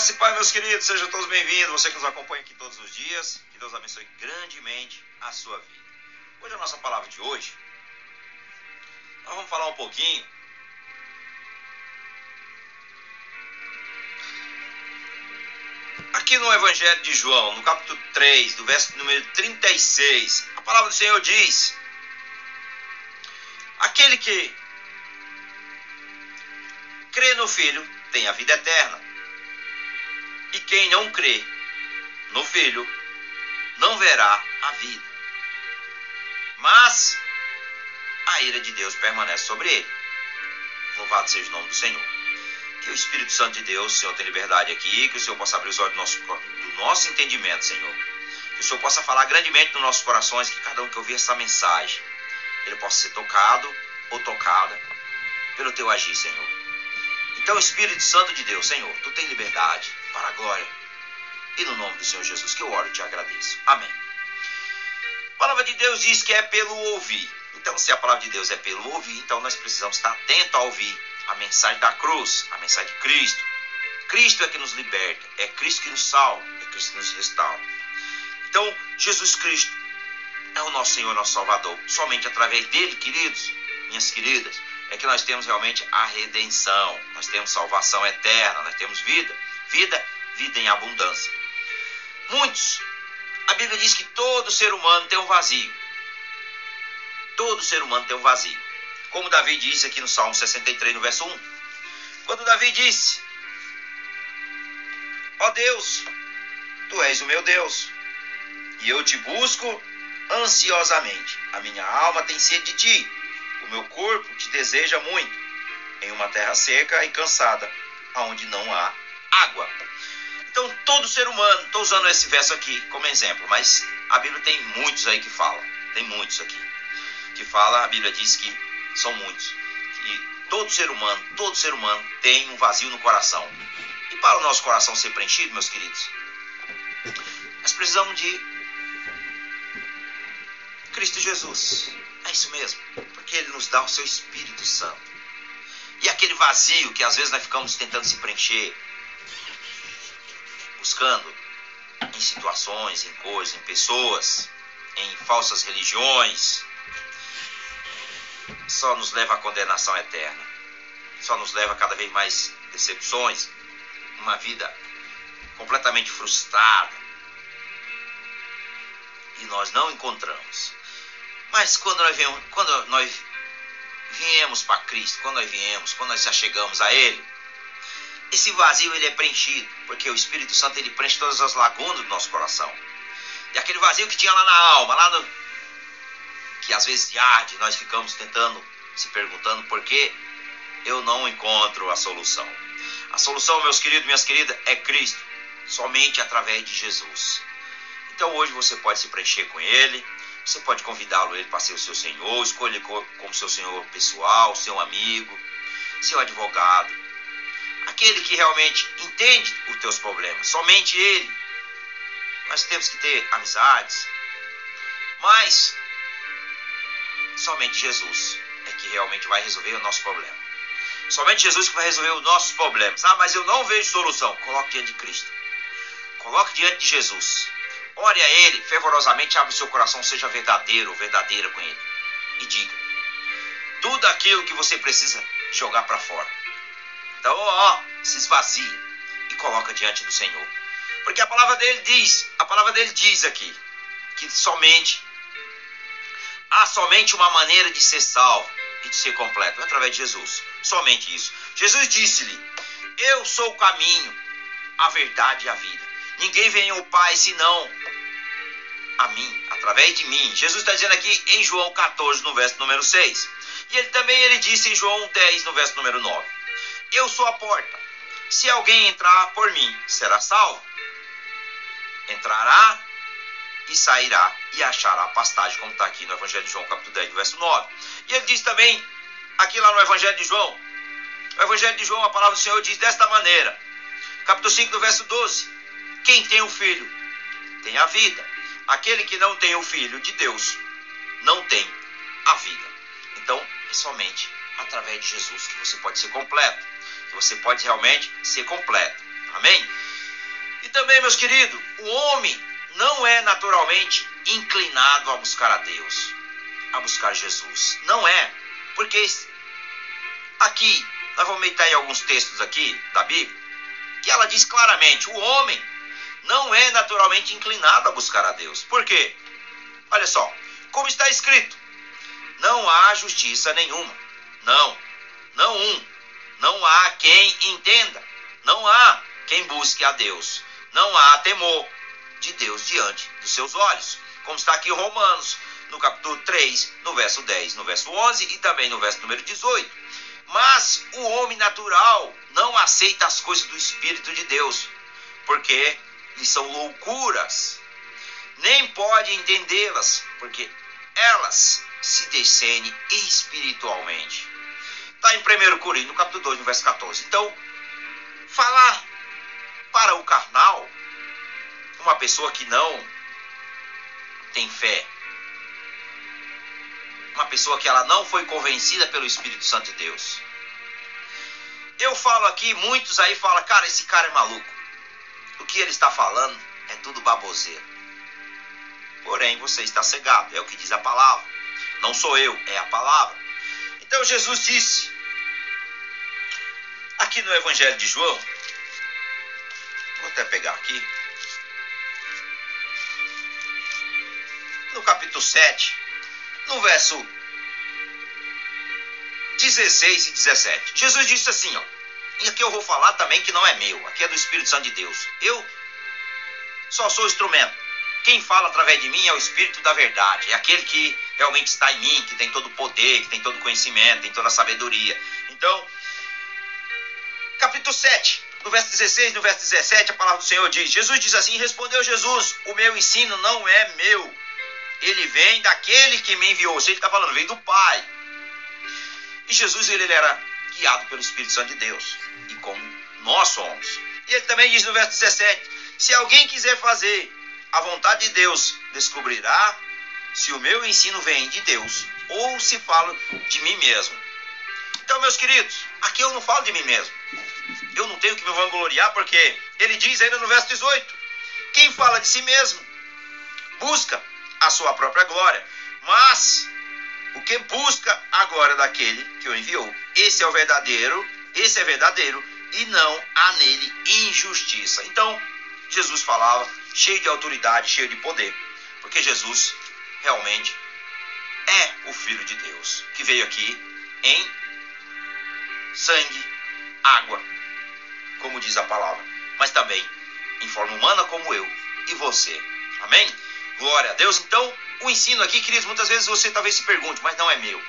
Graça e paz, meus queridos, sejam todos bem-vindos. Você que nos acompanha aqui todos os dias, que Deus abençoe grandemente a sua vida. Hoje a nossa palavra de hoje, nós vamos falar um pouquinho aqui no Evangelho de João, no capítulo 3, do verso número 36. A palavra do Senhor diz: Aquele que crê no Filho tem a vida eterna. E quem não crê no Filho não verá a vida. Mas a ira de Deus permanece sobre ele. Louvado seja o nome do Senhor. Que o Espírito Santo de Deus, Senhor, tenha liberdade aqui, que o Senhor possa abrir os olhos do nosso, do nosso entendimento, Senhor. Que o Senhor possa falar grandemente nos nossos corações, que cada um que ouvir essa mensagem, ele possa ser tocado ou tocada pelo teu agir, Senhor. Então, Espírito Santo de Deus, Senhor, tu tem liberdade para a glória. E no nome do Senhor Jesus que eu oro e te agradeço. Amém. A palavra de Deus diz que é pelo ouvir. Então, se a palavra de Deus é pelo ouvir, então nós precisamos estar atentos a ouvir a mensagem da cruz, a mensagem de Cristo. Cristo é que nos liberta, é Cristo que nos salva, é Cristo que nos restaura. Então, Jesus Cristo é o nosso Senhor, nosso Salvador. Somente através dele, queridos, minhas queridas, é que nós temos realmente a redenção, nós temos salvação eterna, nós temos vida, vida, vida em abundância. Muitos, a Bíblia diz que todo ser humano tem um vazio. Todo ser humano tem um vazio. Como Davi disse aqui no Salmo 63, no verso 1. Quando Davi disse: Ó oh Deus, tu és o meu Deus, e eu te busco ansiosamente. A minha alma tem sede de ti o meu corpo te deseja muito, em uma terra seca e cansada, aonde não há água. Então, todo ser humano, estou usando esse verso aqui como exemplo, mas a Bíblia tem muitos aí que falam, tem muitos aqui, que fala, a Bíblia diz que são muitos, que todo ser humano, todo ser humano tem um vazio no coração. E para o nosso coração ser preenchido, meus queridos, nós precisamos de Cristo Jesus. É isso mesmo, porque Ele nos dá o seu Espírito Santo. E aquele vazio que às vezes nós ficamos tentando se preencher, buscando em situações, em coisas, em pessoas, em falsas religiões, só nos leva à condenação eterna. Só nos leva a cada vez mais decepções, uma vida completamente frustrada. E nós não encontramos mas quando nós viemos, quando nós viemos para Cristo, quando nós viemos, quando nós chegamos a Ele, esse vazio ele é preenchido, porque o Espírito Santo ele preenche todas as lagunas do nosso coração. E aquele vazio que tinha lá na alma, lá no que às vezes arde, nós ficamos tentando se perguntando por que eu não encontro a solução. A solução, meus queridos, minhas queridas, é Cristo, somente através de Jesus. Então hoje você pode se preencher com Ele, você pode convidá-lo ele para ser o seu senhor, escolher como seu senhor pessoal, seu amigo, seu advogado. Aquele que realmente entende os teus problemas, somente ele. Nós temos que ter amizades, mas somente Jesus é que realmente vai resolver o nosso problema. Somente Jesus que vai resolver os nossos problemas. Ah, mas eu não vejo solução. Coloque diante de Cristo. Coloque diante de Jesus. Ore a Ele fervorosamente, abre o seu coração, seja verdadeiro ou verdadeira com Ele. E diga tudo aquilo que você precisa jogar para fora. Então, ó, se esvazia e coloca diante do Senhor. Porque a palavra dele diz, a palavra dele diz aqui, que somente há somente uma maneira de ser salvo e de ser completo, através de Jesus. Somente isso. Jesus disse-lhe: Eu sou o caminho, a verdade e a vida. Ninguém vem ao Pai senão a mim, através de mim. Jesus está dizendo aqui em João 14, no verso número 6. E ele também ele disse em João 10, no verso número 9. Eu sou a porta. Se alguém entrar por mim, será salvo. Entrará e sairá e achará pastagem, como está aqui no Evangelho de João, capítulo 10, verso 9. E ele diz também, aqui lá no Evangelho de João, o Evangelho de João, a palavra do Senhor diz desta maneira, capítulo 5, do verso 12: Quem tem o filho tem a vida. Aquele que não tem o Filho de Deus não tem a vida. Então, é somente através de Jesus que você pode ser completo, que você pode realmente ser completo. Amém? também, meus queridos, o homem não é naturalmente inclinado a buscar a Deus, a buscar Jesus. Não é. Porque aqui, nós vamos meditar em alguns textos aqui da Bíblia, que ela diz claramente: o homem não é naturalmente inclinado a buscar a Deus. Por quê? Olha só, como está escrito: não há justiça nenhuma. Não, não um. Não há quem entenda. Não há quem busque a Deus. Não há temor de Deus diante dos seus olhos. Como está aqui em Romanos, no capítulo 3, no verso 10, no verso 11 e também no verso número 18. Mas o homem natural não aceita as coisas do Espírito de Deus, porque lhe são loucuras. Nem pode entendê-las, porque elas se descendem espiritualmente. Está em 1 Coríntios, capítulo 2, no verso 14. Então, falar para o carnal uma pessoa que não tem fé, uma pessoa que ela não foi convencida pelo Espírito Santo de Deus. Eu falo aqui, muitos aí falam, cara, esse cara é maluco. O que ele está falando é tudo baboseiro. Porém, você está cegado, é o que diz a palavra. Não sou eu, é a palavra. Então Jesus disse, aqui no Evangelho de João, vou até pegar aqui, no capítulo 7, no verso 16 e 17. Jesus disse assim, ó, e aqui eu vou falar também que não é meu, aqui é do Espírito Santo de Deus. Eu só sou instrumento. Quem fala através de mim é o Espírito da verdade, é aquele que realmente está em mim, que tem todo o poder, que tem todo o conhecimento, tem toda a sabedoria. Então, capítulo 7, no verso 16, no verso 17, a palavra do Senhor diz: Jesus diz assim: Respondeu Jesus, o meu ensino não é meu, ele vem daquele que me enviou. Ou seja, ele está falando, vem do Pai. E Jesus ele, era guiado pelo Espírito Santo de Deus. E como nós somos. E ele também diz no verso 17: Se alguém quiser fazer a vontade de Deus, descobrirá se o meu ensino vem de Deus ou se falo de mim mesmo. Então, meus queridos, aqui eu não falo de mim mesmo. Eu não tenho que me vangloriar, porque ele diz ainda no verso 18: Quem fala de si mesmo, busca a sua própria glória, mas o que busca a glória daquele que o enviou. Esse é o verdadeiro, esse é verdadeiro e não há nele injustiça. Então, Jesus falava cheio de autoridade, cheio de poder, porque Jesus realmente é o Filho de Deus, que veio aqui em sangue, água, como diz a palavra, mas também em forma humana como eu e você. Amém? Glória a Deus. Então, o ensino aqui, queridos, muitas vezes você talvez se pergunte, mas não é meu.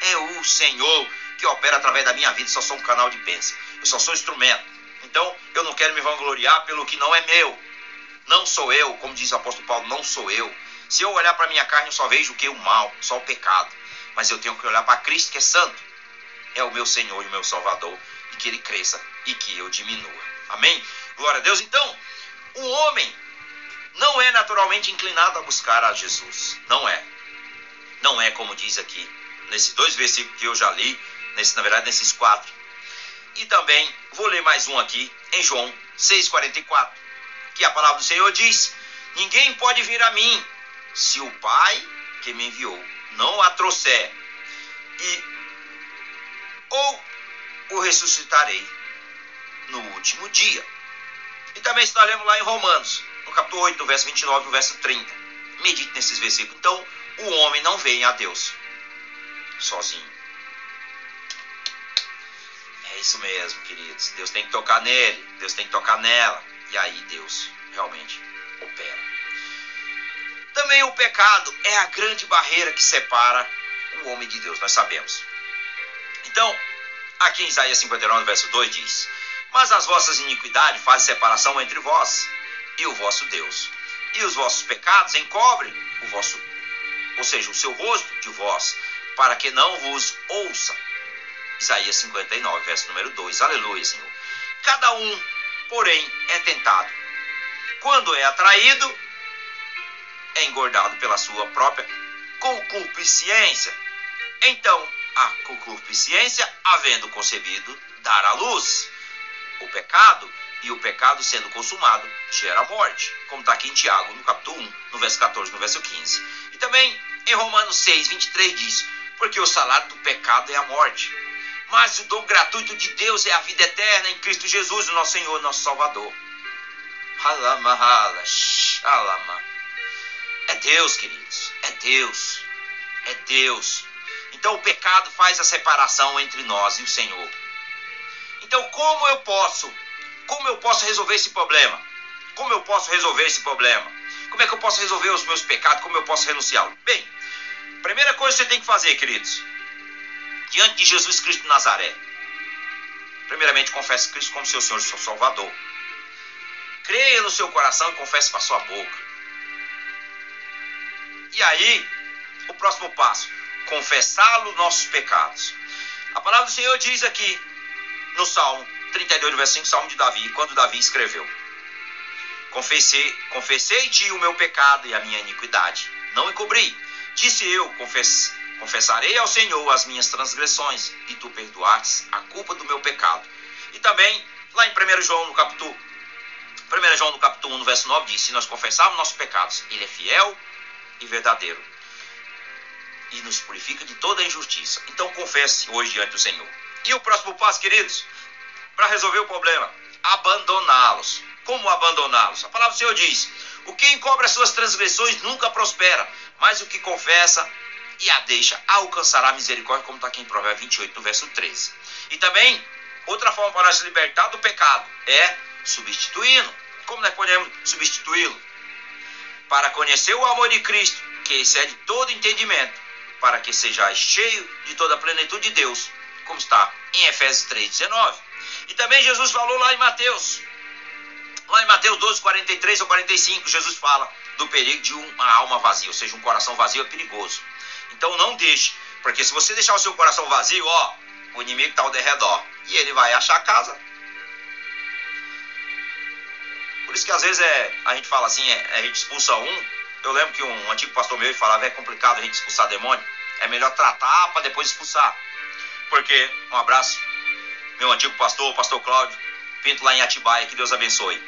É o Senhor que opera através da minha vida, só sou um canal de bênção. Eu só sou instrumento. Então, eu não quero me vangloriar pelo que não é meu. Não sou eu, como diz o apóstolo Paulo, não sou eu. Se eu olhar para minha carne, eu só vejo o que? O mal, só o pecado. Mas eu tenho que olhar para Cristo, que é santo. É o meu Senhor e o meu Salvador. E que ele cresça e que eu diminua. Amém? Glória a Deus. Então, o homem não é naturalmente inclinado a buscar a Jesus. Não é. Não é como diz aqui, nesses dois versículos que eu já li, nesse, na verdade, nesses quatro. E também vou ler mais um aqui, em João 6,44, que a palavra do Senhor diz: Ninguém pode vir a mim se o Pai que me enviou não a trouxer, e ou o ressuscitarei no último dia. E também está lendo lá em Romanos, no capítulo 8, no verso 29 e no verso 30. Medite nesses versículos. Então, o homem não vem a Deus sozinho. É isso mesmo, queridos. Deus tem que tocar nele, Deus tem que tocar nela. E aí Deus realmente opera. Também o pecado é a grande barreira que separa o homem de Deus, nós sabemos. Então, aqui em Isaías 59, verso 2 diz: Mas as vossas iniquidades fazem separação entre vós e o vosso Deus. E os vossos pecados encobrem o vosso, ou seja, o seu rosto de vós, para que não vos ouça. Isaías 59, verso número 2. Aleluia, Senhor. Cada um, porém, é tentado. Quando é atraído, é engordado pela sua própria concupiscência. Então, a concupiscência, havendo concebido, dar à luz. O pecado E o pecado sendo consumado gera morte, como está aqui em Tiago, no capítulo 1, no verso 14, no verso 15. E também em Romanos 6, 23 diz: Porque o salário do pecado é a morte, mas o dom gratuito de Deus é a vida eterna em Cristo Jesus, o nosso Senhor, nosso Salvador. É Deus, queridos, é Deus, é Deus. Então o pecado faz a separação entre nós e o Senhor. Então como eu posso como eu posso resolver esse problema? Como eu posso resolver esse problema? Como é que eu posso resolver os meus pecados? Como eu posso renunciá-los? Bem, primeira coisa que você tem que fazer, queridos, diante de Jesus Cristo de Nazaré, primeiramente confesse Cristo como seu Senhor e seu Salvador. Creia no seu coração e confesse com a sua boca. E aí, o próximo passo, confessá-lo nossos pecados. A palavra do Senhor diz aqui no Salmo 32, verso 5, Salmo de Davi, quando Davi escreveu: Confessei, confessei-te o meu pecado e a minha iniquidade. Não encobri. Disse eu, confess, confessarei ao Senhor as minhas transgressões, e tu perdoaste a culpa do meu pecado. E também, lá em 1 João, no capítulo 1 João no capítulo 1, no verso 9, diz: Se nós confessarmos nossos pecados, Ele é fiel e verdadeiro. E nos purifica de toda injustiça. Então confesse hoje diante do Senhor. E o próximo passo, queridos, para resolver o problema? Abandoná-los. Como abandoná-los? A palavra do Senhor diz: O que encobre as suas transgressões nunca prospera, mas o que confessa e a deixa alcançará misericórdia, como está aqui em Provérbios 28, no verso 13. E também, outra forma para nós libertar do pecado é substituindo. Como nós podemos substituí-lo? Para conhecer o amor de Cristo, que excede todo entendimento, para que sejais cheio de toda a plenitude de Deus, como está em Efésios 3,19. E também Jesus falou lá em Mateus, lá em Mateus 12, 43 ou 45, Jesus fala do perigo de uma alma vazia, ou seja, um coração vazio é perigoso. Então não deixe, porque se você deixar o seu coração vazio, ó, o inimigo está ao derredor e ele vai achar a casa. Por isso que às vezes é, a gente fala assim, é, a gente expulsa um. Eu lembro que um antigo pastor meu falava, é complicado a gente expulsar demônio. É melhor tratar para depois expulsar. Porque, um abraço, meu antigo pastor, o pastor Cláudio Pinto lá em Atibaia, que Deus abençoe.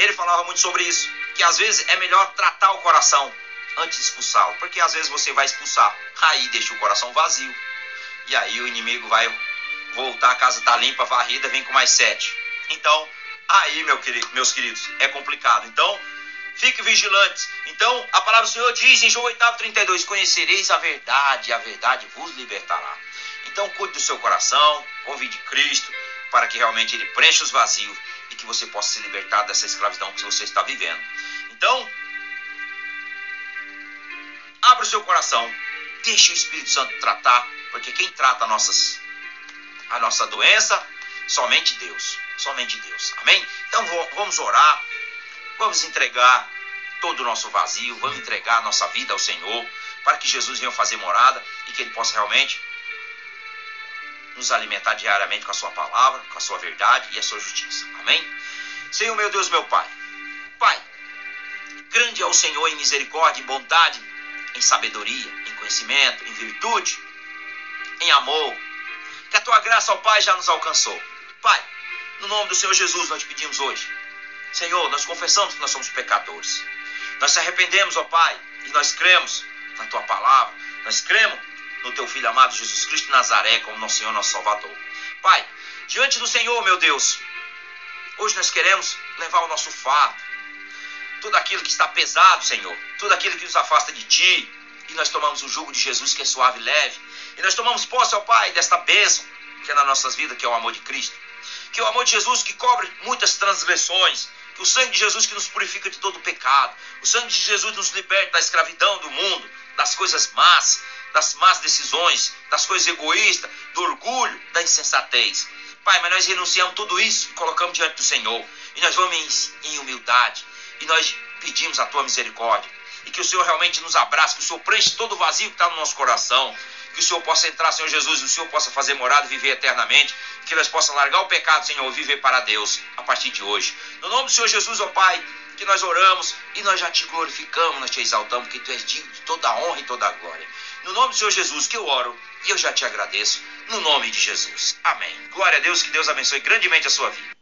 Ele falava muito sobre isso, que às vezes é melhor tratar o coração antes de expulsá-lo, porque às vezes você vai expulsar, aí deixa o coração vazio. E aí o inimigo vai voltar, a casa tá limpa, varrida, vem com mais sete. Então, aí, meu querido, meus queridos, é complicado. Então, fique vigilantes. Então, a palavra do Senhor diz em João 8, 32, conhecereis a verdade, a verdade vos libertará. Então cuide do seu coração, convide Cristo para que realmente ele preencha os vazios e que você possa se libertar dessa escravidão que você está vivendo. Então, abra o seu coração, deixe o Espírito Santo tratar, porque quem trata nossas, a nossa doença, somente Deus, somente Deus. Amém? Então vamos orar, vamos entregar todo o nosso vazio, vamos entregar a nossa vida ao Senhor, para que Jesus venha fazer morada e que Ele possa realmente nos alimentar diariamente com a sua palavra, com a sua verdade e a sua justiça. Amém? Senhor meu Deus, meu Pai. Pai, grande é o Senhor em misericórdia, em bondade, em sabedoria, em conhecimento, em virtude, em amor. Que a tua graça, ó Pai, já nos alcançou. Pai, no nome do Senhor Jesus, nós te pedimos hoje. Senhor, nós confessamos que nós somos pecadores. Nós se arrependemos, ó Pai, e nós cremos na tua palavra. Nós cremos no teu Filho amado Jesus Cristo Nazaré como nosso Senhor, nosso Salvador. Pai, diante do Senhor, meu Deus, hoje nós queremos levar o nosso fardo, tudo aquilo que está pesado, Senhor, tudo aquilo que nos afasta de Ti, e nós tomamos o jugo de Jesus que é suave e leve, e nós tomamos posse, ó Pai, desta bênção que é nas nossas vidas, que é o amor de Cristo, que o amor de Jesus que cobre muitas transgressões, que o sangue de Jesus que nos purifica de todo pecado, o sangue de Jesus nos liberta da escravidão do mundo, das coisas más, das más decisões, das coisas egoístas, do orgulho, da insensatez. Pai, mas nós renunciamos tudo isso e colocamos diante do Senhor. E nós vamos em, em humildade. E nós pedimos a tua misericórdia. E que o Senhor realmente nos abrace, que o Senhor preenche todo o vazio que está no nosso coração. Que o Senhor possa entrar, Senhor Jesus, e o Senhor possa fazer morada e viver eternamente. Que nós possamos largar o pecado, Senhor, e viver para Deus a partir de hoje. No nome do Senhor Jesus, ó Pai, que nós oramos e nós já te glorificamos, nós te exaltamos, porque tu és digno de toda a honra e toda a glória. No nome do Senhor Jesus que eu oro e eu já te agradeço. No nome de Jesus. Amém. Glória a Deus, que Deus abençoe grandemente a sua vida.